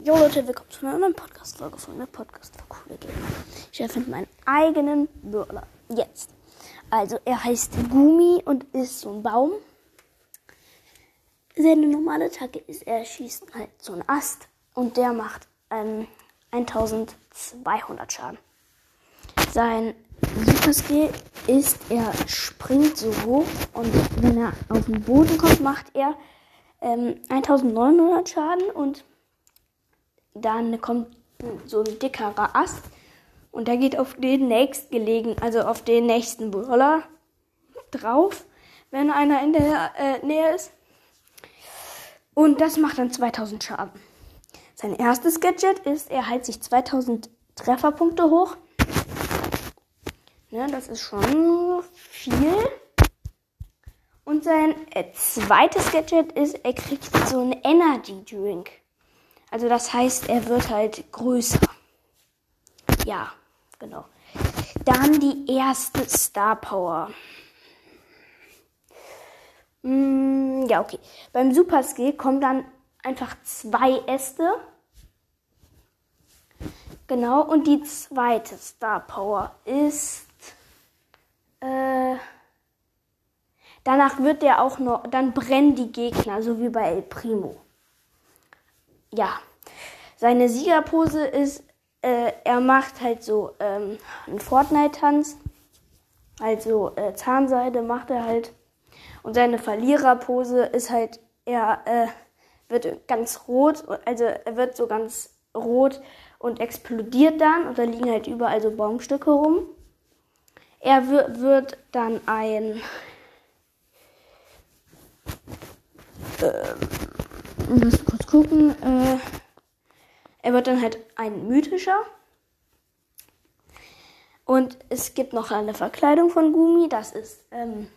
Jo Leute, willkommen zu einer neuen Podcast-Folge von der Podcast für coole Gamer. Ich erfinde meinen eigenen Brawler. Jetzt. Also, er heißt Gumi und ist so ein Baum. Seine normale Attacke ist, er schießt halt so einen Ast und der macht ähm, 1200 Schaden. Sein Super Skill ist, er springt so hoch und wenn er auf den Boden kommt, macht er ähm, 1900 Schaden und dann kommt so ein dickerer Ast und der geht auf den nächstgelegen, also auf den nächsten Brawler drauf, wenn einer in der äh, Nähe ist. Und das macht dann 2000 Schaden. Sein erstes Gadget ist, er heilt sich 2000 Trefferpunkte hoch. Ne, das ist schon viel. Und sein äh, zweites Gadget ist, er kriegt so einen Energy Drink. Also das heißt, er wird halt größer. Ja, genau. Dann die erste Star Power. Mm, ja, okay. Beim Super Skill kommen dann einfach zwei Äste. Genau, und die zweite Star Power ist. Äh, danach wird der auch noch. Dann brennen die Gegner, so wie bei El Primo ja, seine Siegerpose ist, äh, er macht halt so ähm, einen Fortnite-Tanz. Also äh, Zahnseide macht er halt. Und seine Verliererpose ist halt, er äh, wird ganz rot, also er wird so ganz rot und explodiert dann und da liegen halt überall so Baumstücke rum. Er wird dann ein ähm, gucken. Äh, er wird dann halt ein mythischer. Und es gibt noch eine Verkleidung von Gumi. Das ist ähm,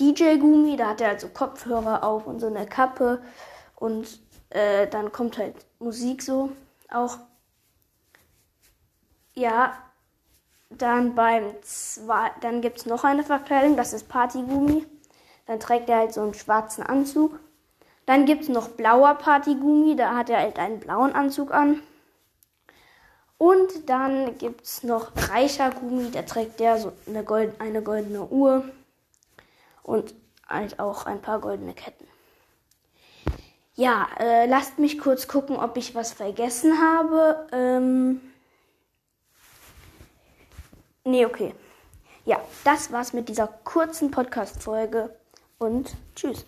DJ Gumi. Da hat er also Kopfhörer auf und so eine Kappe. Und äh, dann kommt halt Musik so auch. Ja, dann beim zwei, dann gibt es noch eine Verkleidung. Das ist Party Gumi. Dann trägt er halt so einen schwarzen Anzug. Dann gibt es noch blauer Partygummi, da hat er halt einen blauen Anzug an. Und dann gibt es noch reicher Gummi, da trägt der so eine, Gold, eine goldene Uhr und halt auch ein paar goldene Ketten. Ja, äh, lasst mich kurz gucken, ob ich was vergessen habe. Ähm nee, okay. Ja, das war's mit dieser kurzen Podcast-Folge und tschüss.